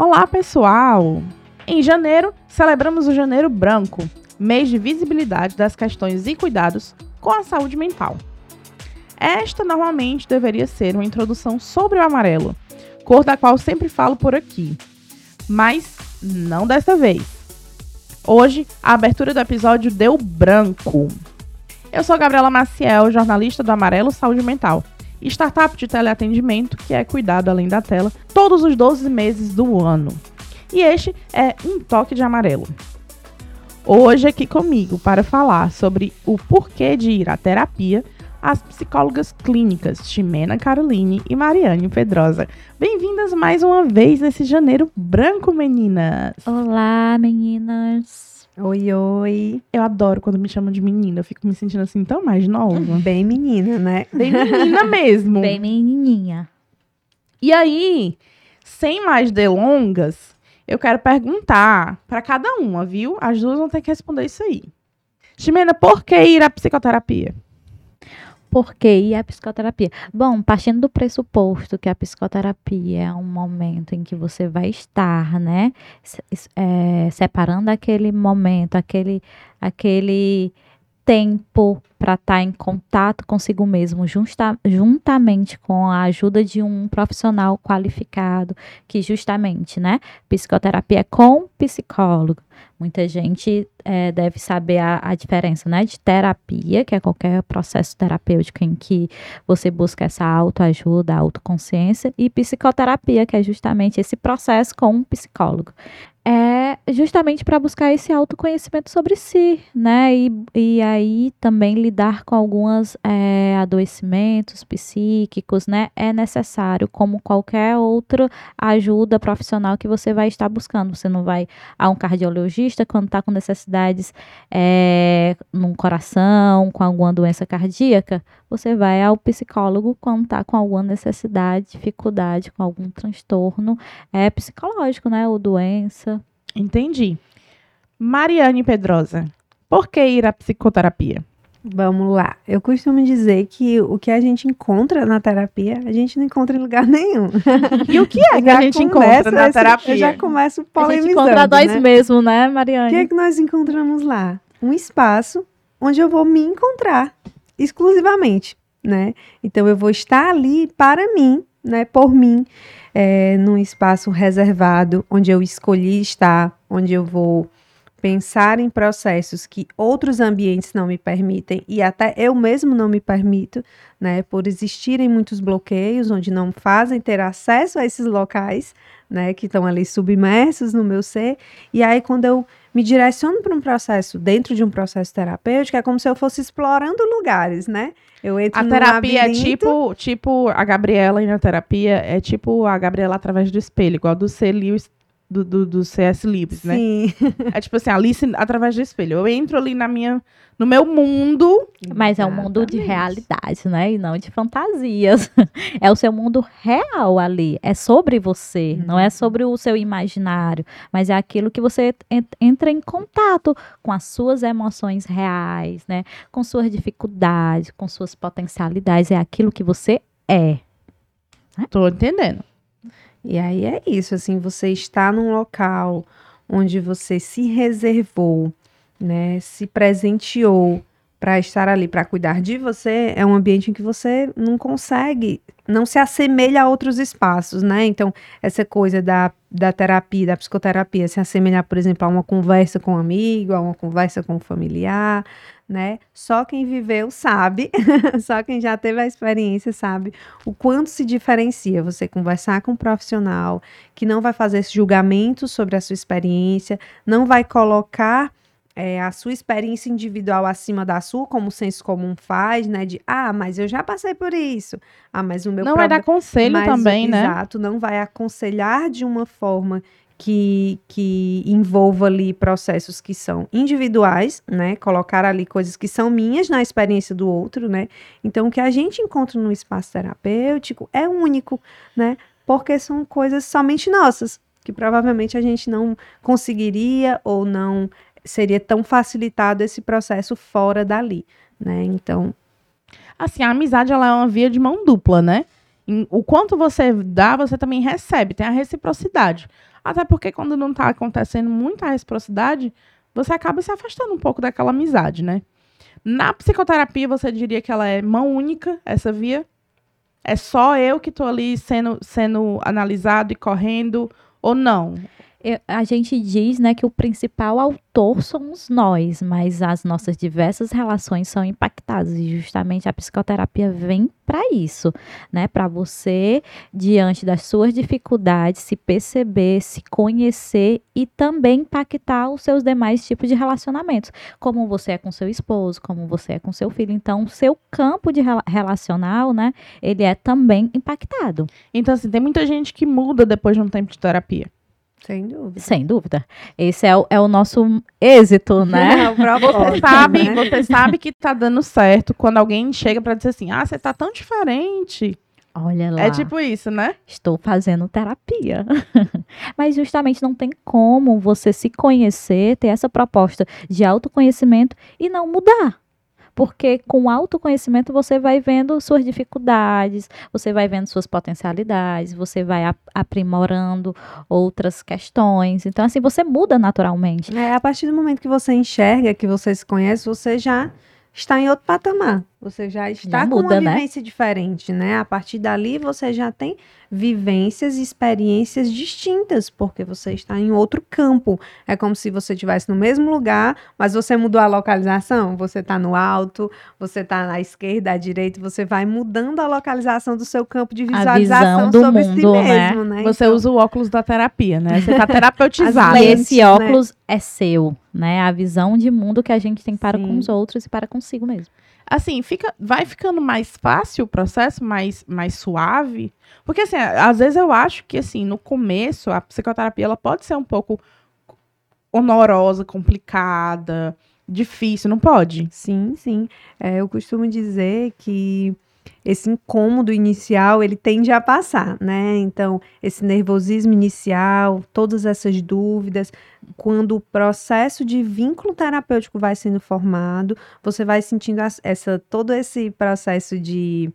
Olá, pessoal! Em janeiro, celebramos o Janeiro Branco, mês de visibilidade das questões e cuidados com a saúde mental. Esta normalmente deveria ser uma introdução sobre o amarelo, cor da qual sempre falo por aqui, mas não desta vez. Hoje, a abertura do episódio deu branco. Eu sou Gabriela Maciel, jornalista do Amarelo Saúde Mental, startup de teleatendimento que é cuidado além da tela todos os 12 meses do ano. E este é Um Toque de Amarelo. Hoje aqui comigo para falar sobre o porquê de ir à terapia as psicólogas clínicas Ximena Caroline e Mariane Pedrosa. Bem-vindas mais uma vez nesse janeiro branco, meninas! Olá, meninas! Oi, oi. Eu adoro quando me chamam de menina. Eu fico me sentindo assim tão mais nova. Bem menina, né? Bem menina mesmo. Bem menininha. E aí, sem mais delongas, eu quero perguntar para cada uma, viu? As duas vão ter que responder isso aí. Ximena, por que ir à psicoterapia? Por que ir à psicoterapia? Bom, partindo do pressuposto que a psicoterapia é um momento em que você vai estar, né? É, separando aquele momento, aquele, aquele tempo para estar tá em contato consigo mesmo, justa, juntamente com a ajuda de um profissional qualificado, que justamente, né, psicoterapia é com psicólogo. Muita gente é, deve saber a, a, diferença, né, de terapia, que é qualquer processo terapêutico em que você busca essa autoajuda, autoconsciência, e psicoterapia, que é justamente esse processo com um psicólogo é justamente para buscar esse autoconhecimento sobre si, né? E, e aí também lidar com alguns é, adoecimentos psíquicos, né? É necessário, como qualquer outra ajuda profissional que você vai estar buscando. Você não vai a um cardiologista quando está com necessidades é, no coração, com alguma doença cardíaca. Você vai ao psicólogo quando está com alguma necessidade, dificuldade, com algum transtorno é, psicológico, né? Ou doença. Entendi. Mariane Pedrosa, por que ir à psicoterapia? Vamos lá. Eu costumo dizer que o que a gente encontra na terapia, a gente não encontra em lugar nenhum. E o que é que a gente encontra na terapia? Eu já começo polemizando, A gente encontra nós né? mesmo, né, Mariane? O que é que nós encontramos lá? Um espaço onde eu vou me encontrar exclusivamente, né? Então eu vou estar ali para mim, né, por mim é, num espaço reservado, onde eu escolhi estar, onde eu vou pensar em processos que outros ambientes não me permitem e até eu mesmo não me permito, né, por existirem muitos bloqueios onde não fazem ter acesso a esses locais, né, que estão ali submersos no meu ser. E aí quando eu me direciono para um processo dentro de um processo terapêutico, é como se eu fosse explorando lugares, né? Eu entro a terapia é tipo, tipo a Gabriela na terapia é tipo a Gabriela através do espelho, igual do C. Do, do, do CS Lewis, né? Sim. É tipo assim, Alice através do espelho. Eu entro ali na minha, no meu mundo. Mas é um mundo de realidade, né? E não de fantasias. É o seu mundo real ali. É sobre você, uhum. não é sobre o seu imaginário, mas é aquilo que você entra em contato com as suas emoções reais, né? Com suas dificuldades, com suas potencialidades. É aquilo que você é. Tô entendendo. E aí é isso, assim, você está num local onde você se reservou, né, se presenteou para estar ali, para cuidar de você, é um ambiente em que você não consegue, não se assemelha a outros espaços, né? Então, essa coisa da, da terapia, da psicoterapia, se assemelhar, por exemplo, a uma conversa com um amigo, a uma conversa com um familiar, né? Só quem viveu sabe, só quem já teve a experiência sabe o quanto se diferencia você conversar com um profissional que não vai fazer esse julgamento sobre a sua experiência, não vai colocar é, a sua experiência individual acima da sua, como o senso comum faz, né? De, ah, mas eu já passei por isso. Ah, mas o meu Não vai dar conselho mas, também, né? Exato, não vai aconselhar de uma forma que, que envolva ali processos que são individuais, né? Colocar ali coisas que são minhas na experiência do outro, né? Então, o que a gente encontra no espaço terapêutico é único, né? Porque são coisas somente nossas, que provavelmente a gente não conseguiria ou não seria tão facilitado esse processo fora dali, né? Então, assim, a amizade ela é uma via de mão dupla, né? o quanto você dá, você também recebe, tem a reciprocidade. Até porque quando não está acontecendo muita reciprocidade, você acaba se afastando um pouco daquela amizade, né? Na psicoterapia, você diria que ela é mão única, essa via? É só eu que estou ali sendo, sendo analisado e correndo, ou não? A gente diz né, que o principal autor somos nós, mas as nossas diversas relações são impactadas e justamente a psicoterapia vem para isso, né? Para você diante das suas dificuldades se perceber, se conhecer e também impactar os seus demais tipos de relacionamentos, como você é com seu esposo, como você é com seu filho. Então, o seu campo de rela- relacional, né, ele é também impactado. Então, assim, tem muita gente que muda depois de um tempo de terapia. Sem dúvida. Sem dúvida. Esse é o, é o nosso êxito, né? Você sabe, né? você sabe que tá dando certo quando alguém chega pra dizer assim: ah, você tá tão diferente. Olha lá. É tipo isso, né? Estou fazendo terapia. Mas justamente não tem como você se conhecer, ter essa proposta de autoconhecimento e não mudar. Porque com autoconhecimento você vai vendo suas dificuldades, você vai vendo suas potencialidades, você vai ap- aprimorando outras questões. Então, assim, você muda naturalmente. É, a partir do momento que você enxerga, que você se conhece, você já está em outro patamar. Você já está com muda, uma né? vivência diferente, né? A partir dali você já tem vivências e experiências distintas, porque você está em outro campo. É como se você estivesse no mesmo lugar, mas você mudou a localização. Você está no alto, você está na esquerda, à direita, você vai mudando a localização do seu campo de A visualização visão do sobre si mundo, né? mesmo, né? Você Então, usa o óculos da terapia, né? Você tá terapeutizado. E esse né? óculos é seu, né? A visão de mundo que a gente tem para com Sim. os outros e para consigo mesmo. Assim, fica, vai ficando mais fácil o processo, mais, mais suave. Porque, assim, às vezes eu acho que, assim, no começo, a psicoterapia, ela pode ser um pouco honorosa, complicada, difícil, não pode? Sim, sim. É, eu costumo dizer que esse incômodo inicial, ele tende a passar, né? Então, esse nervosismo inicial, todas essas dúvidas, quando o processo de vínculo terapêutico vai sendo formado, você vai sentindo essa, todo esse processo de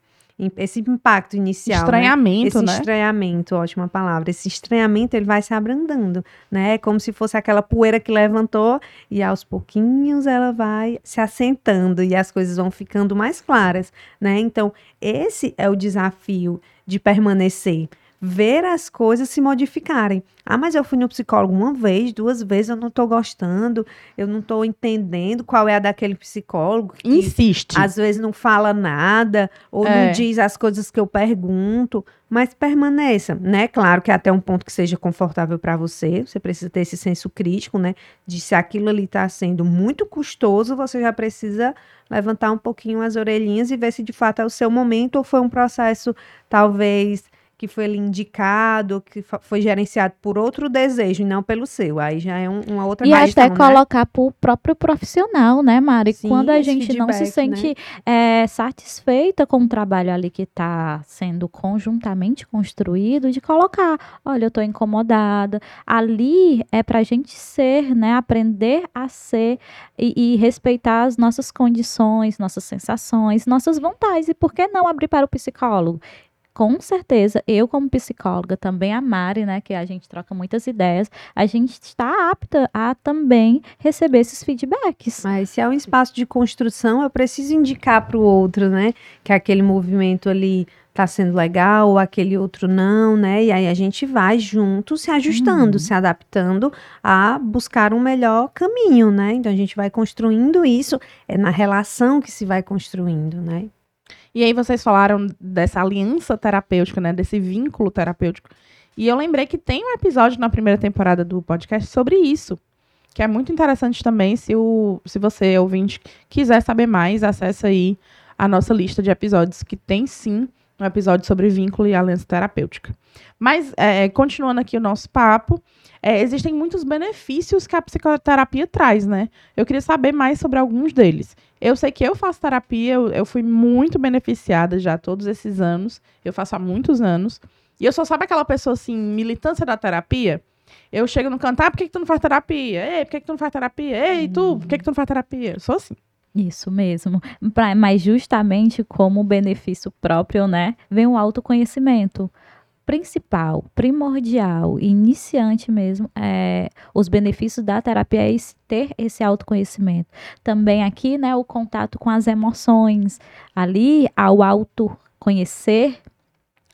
esse impacto inicial, né? Estranhamento, esse né? estranhamento, ótima palavra. Esse estranhamento ele vai se abrandando, né? É Como se fosse aquela poeira que levantou e aos pouquinhos ela vai se assentando e as coisas vão ficando mais claras, né? Então, esse é o desafio de permanecer, ver as coisas se modificarem. Ah, mas eu fui no psicólogo uma vez, duas vezes, eu não tô gostando, eu não tô entendendo qual é a daquele psicólogo que Insiste. às vezes não fala nada ou É. não diz as coisas que eu pergunto, mas permaneça, né? Claro que até um ponto que seja confortável para você, você precisa ter esse senso crítico, né? De se aquilo ali está sendo muito custoso, você já precisa levantar um pouquinho as orelhinhas e ver se de fato é o seu momento ou foi um processo talvez que foi ali indicado, que foi gerenciado por outro desejo e não pelo seu. Aí já é um- uma outra E questão, até né? colocar para o próprio profissional, né, Mari? Sim, Quando a gente não se feedback, né? sente é, satisfeita com o trabalho ali que está sendo conjuntamente construído, de colocar, olha, eu estou incomodada. Ali é para a gente ser, né? Aprender a ser e, e respeitar as nossas condições, nossas sensações, nossas vontades. E por que não abrir para o psicólogo? Com certeza, eu como psicóloga, também a Mari, né, que a gente troca muitas ideias, a gente está apta a também receber esses feedbacks. Mas se é um espaço de construção, eu preciso indicar para o outro, né? Que aquele movimento ali tá sendo legal, ou aquele outro não, né? E aí a gente vai junto se ajustando, Uhum. se adaptando a buscar um melhor caminho, né? Então a gente vai construindo isso, é na relação que se vai construindo, né? E aí vocês falaram dessa aliança terapêutica, né? Desse vínculo terapêutico. E eu lembrei que tem um episódio na primeira temporada do podcast sobre isso. Que é muito interessante também. Se, o, se você, ouvinte, quiser saber mais, acessa aí a nossa lista de episódios, que tem sim um episódio sobre vínculo e aliança terapêutica. Mas, é, continuando aqui o nosso papo, é, existem muitos benefícios que a psicoterapia traz, né? Eu queria saber mais sobre alguns deles. Eu sei que eu faço terapia, eu, eu fui muito beneficiada já todos esses anos. Eu faço há muitos anos. E eu só sabe aquela pessoa assim, militância da terapia? Eu chego no cantar, por que, que tu não faz terapia? Ei, por que, que tu não faz terapia? Ei, tu, por que, que tu não faz terapia? Eu sou assim. Isso mesmo. Pra- mas justamente como benefício próprio, né, vem o autoconhecimento. principal, primordial, iniciante mesmo, é, os benefícios da terapia é esse, ter esse autoconhecimento. Também aqui, né, o contato com as emoções. Ali, ao autoconhecer,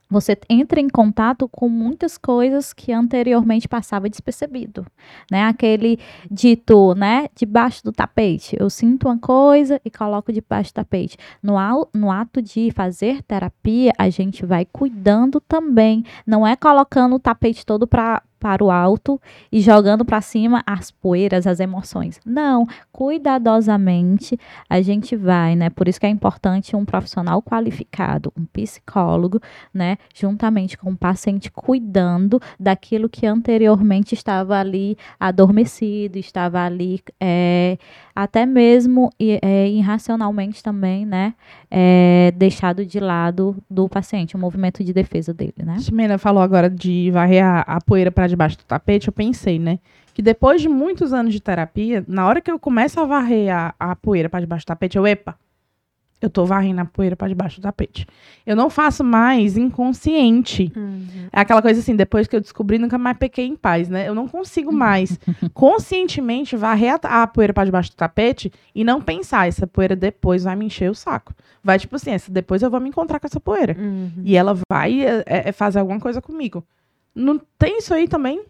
você entra em contato com muitas coisas que anteriormente passava despercebido, né? Aquele dito, né, debaixo do tapete. Eu sinto uma coisa e coloco debaixo do tapete. No, no ato de fazer terapia, a gente vai cuidando também. Não é colocando o tapete todo para para o alto e jogando para cima as poeiras, as emoções. Não, cuidadosamente a gente vai, né? Por isso que é importante um profissional qualificado, um psicólogo, né? Juntamente com o paciente cuidando daquilo que anteriormente estava ali adormecido, estava ali é, até mesmo é, irracionalmente também, né? É, deixado de lado do paciente, o movimento de defesa dele, né? Ximena falou agora de varrer a, a poeira para debaixo do tapete, eu pensei, né? Que depois de muitos anos de terapia, na hora que eu começo a varrer a, a poeira para debaixo do tapete, eu, epa, eu tô varrendo a poeira para debaixo do tapete. Eu não faço mais inconsciente. Uhum. É aquela coisa assim, depois que eu descobri, nunca mais pequei em paz, né? Eu não consigo mais conscientemente varrer a, a poeira para debaixo do tapete e não pensar, essa poeira depois vai me encher o saco. Vai tipo assim, essa, depois eu vou me encontrar com essa poeira. Uhum. E ela vai é, é, fazer alguma coisa comigo. Não tem isso aí também?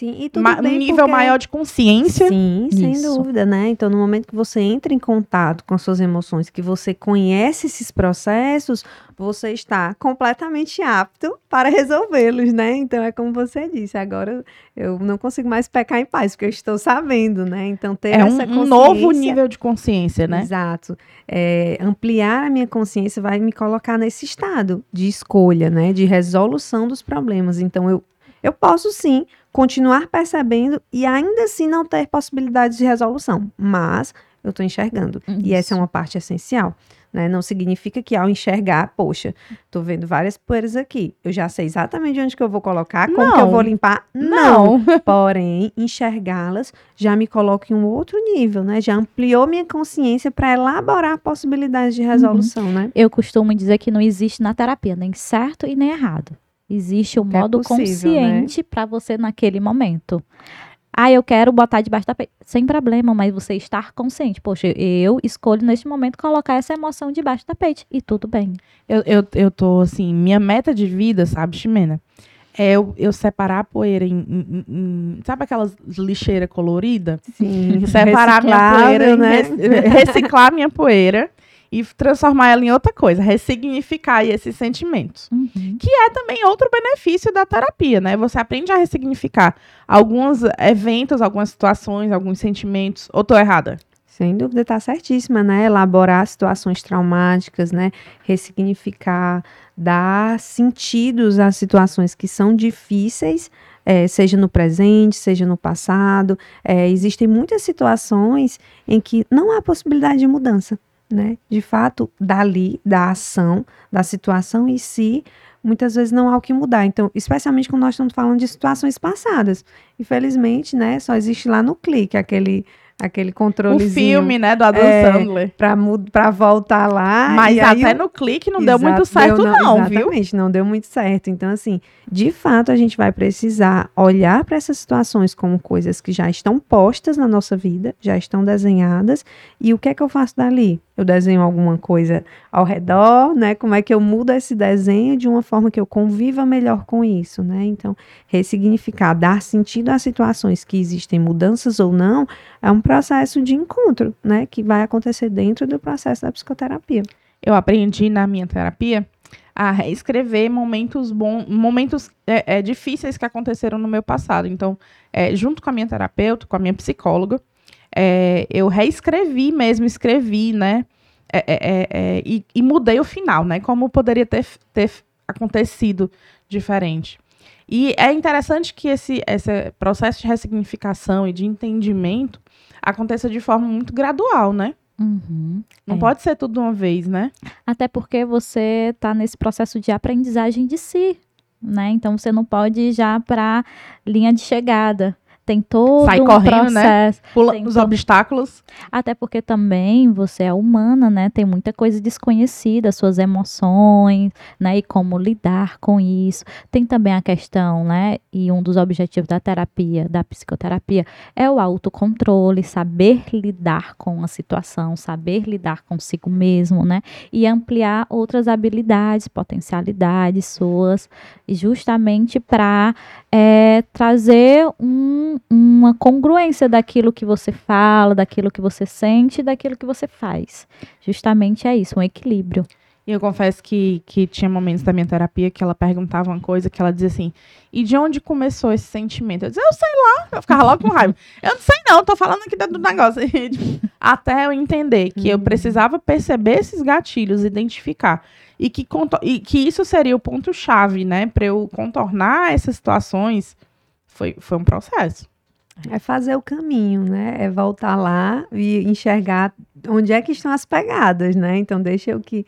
Sim, e tudo Ma bem um nível porque... maior de consciência. Sim, sem Isso. dúvida, né? Então, no momento que você entra em contato com as suas emoções, que você conhece esses processos, você está completamente apto para resolvê-los, né? Então, é como você disse, agora eu não consigo mais pecar em paz, porque eu estou sabendo, né? Então, ter é essa um, um novo nível de consciência, né? Exato. É, ampliar a minha consciência vai me colocar nesse estado de escolha, né? De resolução dos problemas. Então, eu eu posso sim continuar percebendo e ainda assim não ter possibilidades de resolução, mas eu estou enxergando. Isso. E essa é uma parte essencial. Né? Não significa que ao enxergar, poxa, estou vendo várias poeiras aqui. Eu já sei exatamente onde que eu vou colocar, como não. que eu vou limpar. Não. não. Porém, enxergá-las já me coloca em um outro nível, né? Já ampliou minha consciência para elaborar possibilidades de resolução, uhum. né? Eu costumo dizer que não existe na terapia nem certo e nem errado. Existe um é modo possível, né? consciente né? para você naquele momento. Ah, eu quero botar debaixo da peito. Sem problema, mas você estar consciente. Poxa, eu escolho neste momento colocar essa emoção debaixo da peito. E tudo bem. Eu, eu, eu tô assim, minha meta de vida, sabe, Ximena? É eu, eu separar a poeira em, em, em Sabe aquelas lixeiras coloridas? Sim. Separar minha poeira, né? reciclar minha poeira e transformar ela em outra coisa, ressignificar esses sentimentos. Uhum. Que é também outro benefício da terapia, né? Você aprende a ressignificar alguns eventos, algumas situações, alguns sentimentos. Ou tô errada? Sem dúvida, tá certíssima, né? Elaborar situações traumáticas, né? Ressignificar, dar sentidos às situações que são difíceis, é, seja no presente, seja no passado. É, existem muitas situações em que não há possibilidade de mudança né? De fato, dali, da ação, da situação em si, muitas vezes não há o que mudar. Então, especialmente quando nós estamos falando de situações passadas. Infelizmente, né, só existe lá no clique aquele aquele controlezinho. O filme, né, do Adam é, Sandler. Pra, pra voltar lá. Mas até no clique não deu muito certo deu, não, não exatamente, viu? Exatamente, não deu muito certo. Então, assim, de fato, a gente vai precisar olhar para essas situações como coisas que já estão postas na nossa vida, já estão desenhadas, e o que é que eu faço dali? Eu desenho alguma coisa ao redor, né? Como é que eu mudo esse desenho de uma forma que eu conviva melhor com isso, né? Então, ressignificar, dar sentido às situações que existem mudanças ou não, é um processo de encontro, né? Que vai acontecer dentro do processo da psicoterapia. Eu aprendi na minha terapia a escrever momentos bons, momentos é, é, difíceis que aconteceram no meu passado. Então, é, junto com a minha terapeuta, com a minha psicóloga, é, eu reescrevi mesmo, escrevi, né? É, é, e, e, mudei o final, né? Como poderia ter, ter acontecido diferente. E é interessante que esse, esse processo de ressignificação e de entendimento aconteça de forma muito gradual, né? Uhum, Não é. pode ser tudo de uma vez, né? Até porque você está nesse processo de aprendizagem de si, né? Então você não pode ir já para linha de chegada. Tem todo Sai um correndo, né? processo. Pula Tem os obstáculos. Até porque também você é humana, né? Tem muita coisa desconhecida, suas emoções, né? E como lidar com isso. Tem também a questão, né? E um dos objetivos da terapia, da psicoterapia, é o autocontrole, saber lidar com a situação, saber lidar consigo mesmo, né? E ampliar outras habilidades, potencialidades suas, justamente para trazer um- uma congruência daquilo que você fala, daquilo que você sente, daquilo que você faz. Justamente é isso, um equilíbrio. E eu confesso que, que tinha momentos da minha terapia que ela perguntava uma coisa que ela dizia assim: e de onde começou esse sentimento? Eu dizia, eu sei lá. Eu ficava logo com raiva. Eu não sei, não, tô falando aqui dentro do negócio. Tipo, até eu entender que eu precisava perceber esses gatilhos, identificar. E que, e que isso seria o ponto-chave, né? Pra eu contornar essas situações. Foi, foi um processo. É fazer o caminho, né? É voltar lá e enxergar onde é que estão as pegadas, né? Então deixa eu que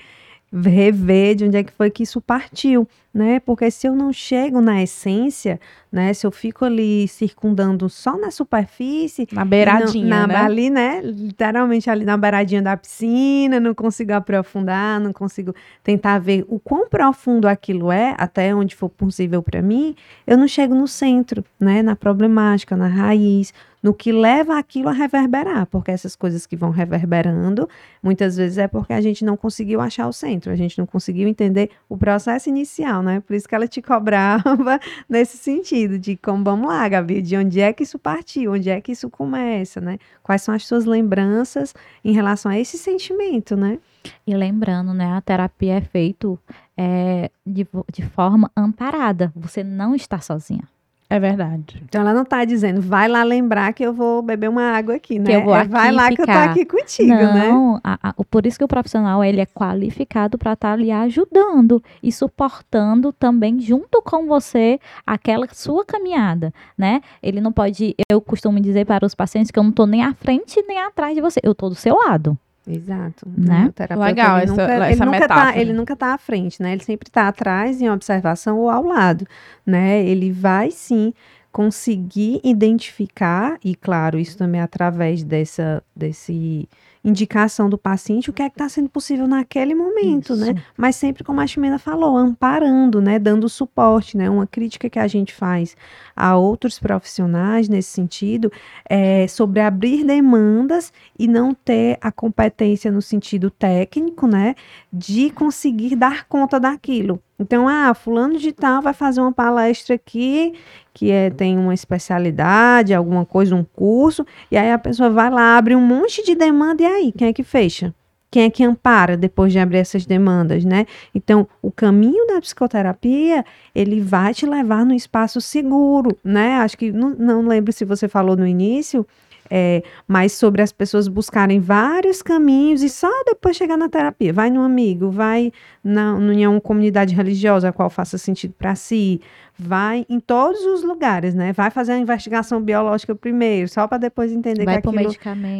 rever de onde é que foi que isso partiu, né? Porque se eu não chego na essência, né? Se eu fico ali circundando só na superfície, Na beiradinha, na, né? Ali, né? Literalmente ali na beiradinha da piscina, não consigo aprofundar, não consigo tentar ver o quão profundo aquilo é, até onde for possível para mim, eu não chego no centro, né? Na problemática, na raiz, no que leva aquilo a reverberar, porque essas coisas que vão reverberando, muitas vezes é porque a gente não conseguiu achar o centro, a gente não conseguiu entender o processo inicial, né? Por isso que ela te cobrava nesse sentido, de como, vamos lá, Gabi, de onde é que isso partiu, onde é que isso começa, né? Quais são as suas lembranças em relação a esse sentimento, né? E lembrando, né, a terapia é feito é, de, de forma amparada. Você não está sozinha. É verdade. Então ela não tá dizendo, vai lá lembrar que eu vou beber uma água aqui, né? eu vou É, vai lá que eu tô ficar. aqui contigo, né? não, a- a- o- por isso que o profissional ele é qualificado para estar lhe ajudando e suportando também junto com você aquela sua caminhada, né? Ele não pode, eu costumo dizer para os pacientes que eu não estou nem à frente nem atrás de você, eu estou do seu lado. Exato. Né? O terapeuta, Legal ele essa- nunca, essa ele nunca tá, metáfora. ele nunca tá à frente, né? Ele sempre tá atrás em observação ou ao lado, né? Ele vai sim conseguir identificar e claro, isso também é através dessa desse indicação do paciente o que é que está sendo possível naquele momento, né? Isso. Mas sempre como a Ximena falou, amparando, né, dando suporte, né? Uma crítica que a gente faz a outros profissionais nesse sentido é sobre abrir demandas e não ter a competência no sentido técnico, né, de conseguir dar conta daquilo. Então, ah, fulano de tal vai fazer uma palestra aqui que é, tem uma especialidade, alguma coisa, um curso, e aí a pessoa vai lá, abre um monte de demanda, e aí, quem é que fecha? Quem é que ampara depois de abrir essas demandas, né? Então, o caminho da psicoterapia, ele vai te levar num espaço seguro, né? Acho que, não, não lembro se você falou no início, é, mas sobre as pessoas buscarem vários caminhos e só depois chegar na terapia. Vai no amigo, vai na, em uma comunidade religiosa a qual faça sentido para si, vai em todos os lugares, né? Vai fazer a investigação biológica primeiro, só para depois entender Vai que aquilo,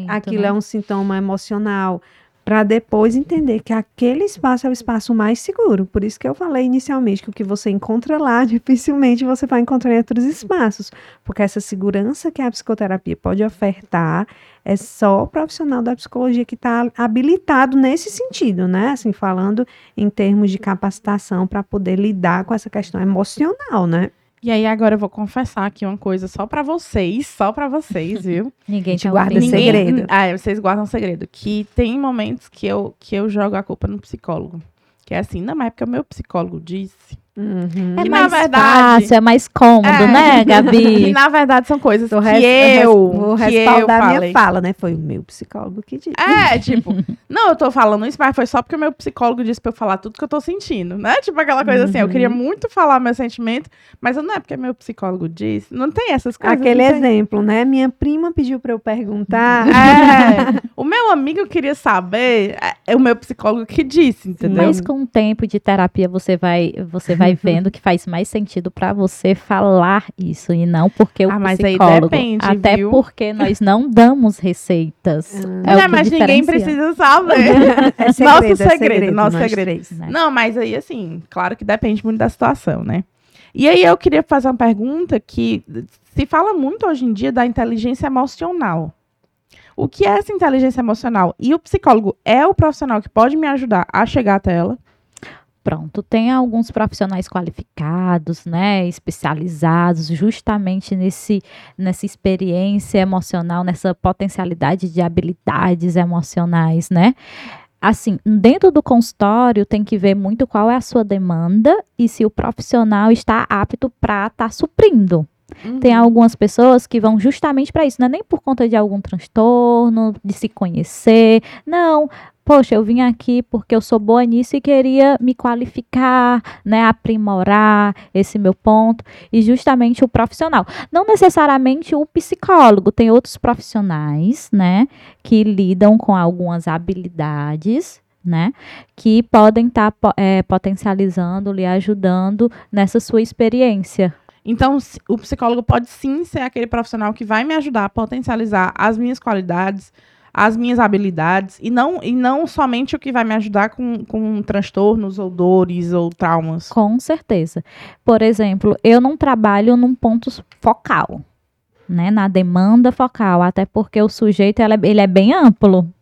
aquilo né? é um sintoma emocional, para depois entender que aquele espaço é o espaço mais seguro. Por isso que eu falei inicialmente que o que você encontra lá, dificilmente você vai encontrar em outros espaços, porque essa segurança que a psicoterapia pode ofertar é só o profissional da psicologia que está habilitado nesse sentido, né? Assim, falando em termos de capacitação para poder lidar com essa questão emocional, né? E aí agora eu vou confessar aqui uma coisa só pra vocês, só pra vocês, viu? Ninguém gente tá guarda ouvindo. Ninguém- segredo. Ah, vocês guardam segredo. Que tem momentos que eu, que eu jogo a culpa no psicólogo. Que é assim, não, mas é porque o meu psicólogo disse. Uhum. É Que, mais na verdade- fácil, é mais cômodo, É. né, Gabi? na verdade são coisas que res- eu, vou que eu respaldar a minha falei. fala, né? Foi o meu psicólogo que disse. É, tipo, não, eu tô falando isso, mas foi só porque o meu psicólogo disse pra eu falar tudo que eu tô sentindo, né? Tipo aquela coisa assim, eu queria Uhum. muito falar meu sentimento, mas não é porque meu psicólogo disse. Não tem essas coisas. Aquele exemplo, né? Minha prima pediu para eu perguntar. É, o meu amigo queria saber, é, é o meu psicólogo que disse, entendeu? Mas com o tempo de terapia você vai, você vai vendo que faz mais sentido pra você falar isso e não porque o Ah, mas aí psicólogo. depende, até viu? porque nós não damos receitas. Ah. É o Não, que mas ninguém diferencia. precisa saber. É Nosso é segredo, nosso segredo. três. Né? Não, mas aí, assim, claro que depende muito da situação, né? E aí eu queria fazer uma pergunta que se fala muito hoje em dia da inteligência emocional. O que é essa inteligência emocional? E o psicólogo é o profissional que pode me ajudar a chegar até ela? Pronto, tem alguns profissionais qualificados, né, especializados justamente nesse, nessa experiência emocional, nessa potencialidade de habilidades emocionais, né? Assim, dentro do consultório tem que ver muito qual é a sua demanda e se o profissional está apto para estar tá suprindo. Uhum. Tem algumas pessoas que vão justamente para isso, não é nem por conta de algum transtorno, de se conhecer. Não, poxa, eu vim aqui porque eu sou boa nisso e queria me qualificar, né, aprimorar esse meu ponto e justamente o profissional. Não necessariamente o psicólogo, tem outros profissionais, né, que lidam com algumas habilidades né? Que podem estar tá, é, potencializando, lhe ajudando nessa sua experiência. Então, o psicólogo pode sim ser aquele profissional que vai me ajudar a potencializar as minhas qualidades, as minhas habilidades e não, e não somente o que vai me ajudar com, com transtornos ou dores ou traumas. Com certeza. Por exemplo, eu não trabalho num ponto focal, né, na demanda focal, até porque o sujeito ele é, ele é bem amplo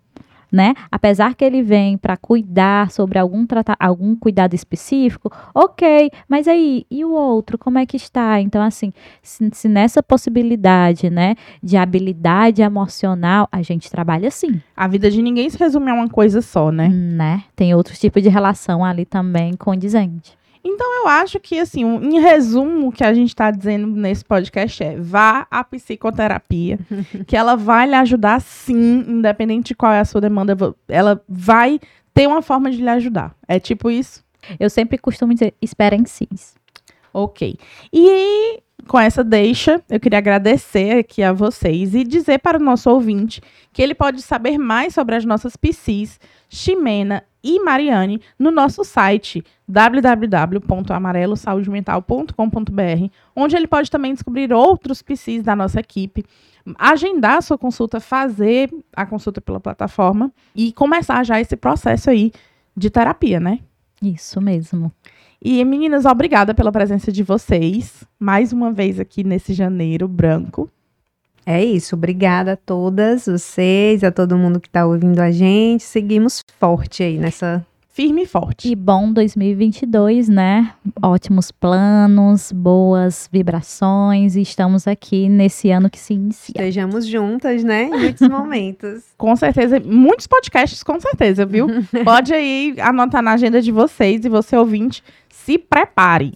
né? Apesar que ele vem para cuidar sobre algum, algum cuidado específico, ok, mas aí, e o outro, como é que está? Então, assim, se, se nessa possibilidade, né, de habilidade emocional, a gente trabalha assim. A vida de ninguém se resume a uma coisa só, né? Né? Tem outros tipos de relação ali também condizente. Então eu acho que, assim, um, em resumo, o que a gente está dizendo nesse podcast é vá à psicoterapia, que ela vai lhe ajudar sim, independente de qual é a sua demanda, ela vai ter uma forma de lhe ajudar. É tipo isso? Eu sempre costumo dizer, esperem sim. Ok. E com essa deixa, eu queria agradecer aqui a vocês e dizer para o nosso ouvinte que ele pode saber mais sobre as nossas PCs, Ximena e Mariane no nosso site www.amarelosaudemental.com.br, onde ele pode também descobrir outros PCs da nossa equipe, agendar a sua consulta, fazer a consulta pela plataforma e começar já esse processo aí de terapia, né? Isso mesmo. E meninas, obrigada pela presença de vocês mais uma vez aqui nesse janeiro branco. É isso, obrigada a todas vocês, a todo mundo que está ouvindo a gente. Seguimos forte aí nessa firme e forte. E bom 2022, né? Ótimos planos, boas vibrações e estamos aqui nesse ano que se inicia. Estejamos juntas, né? Em muitos momentos. com certeza, muitos podcasts, com certeza, viu? Pode aí anotar na agenda de vocês e você ouvinte, se prepare.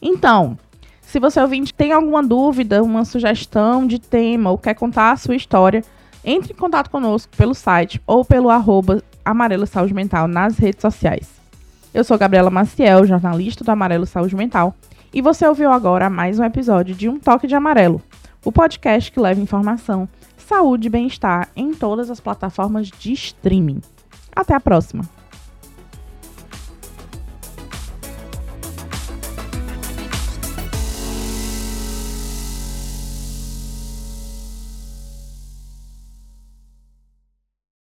Então, se você ouvinte tem alguma dúvida, uma sugestão de tema ou quer contar a sua história, entre em contato conosco pelo site ou pelo arroba Amarelo Saúde Mental nas redes sociais. Eu sou Gabriela Maciel, jornalista do Amarelo Saúde Mental, e você ouviu agora mais um episódio de Um Toque de Amarelo, o podcast que leva informação, saúde e bem-estar em todas as plataformas de streaming. Até a próxima!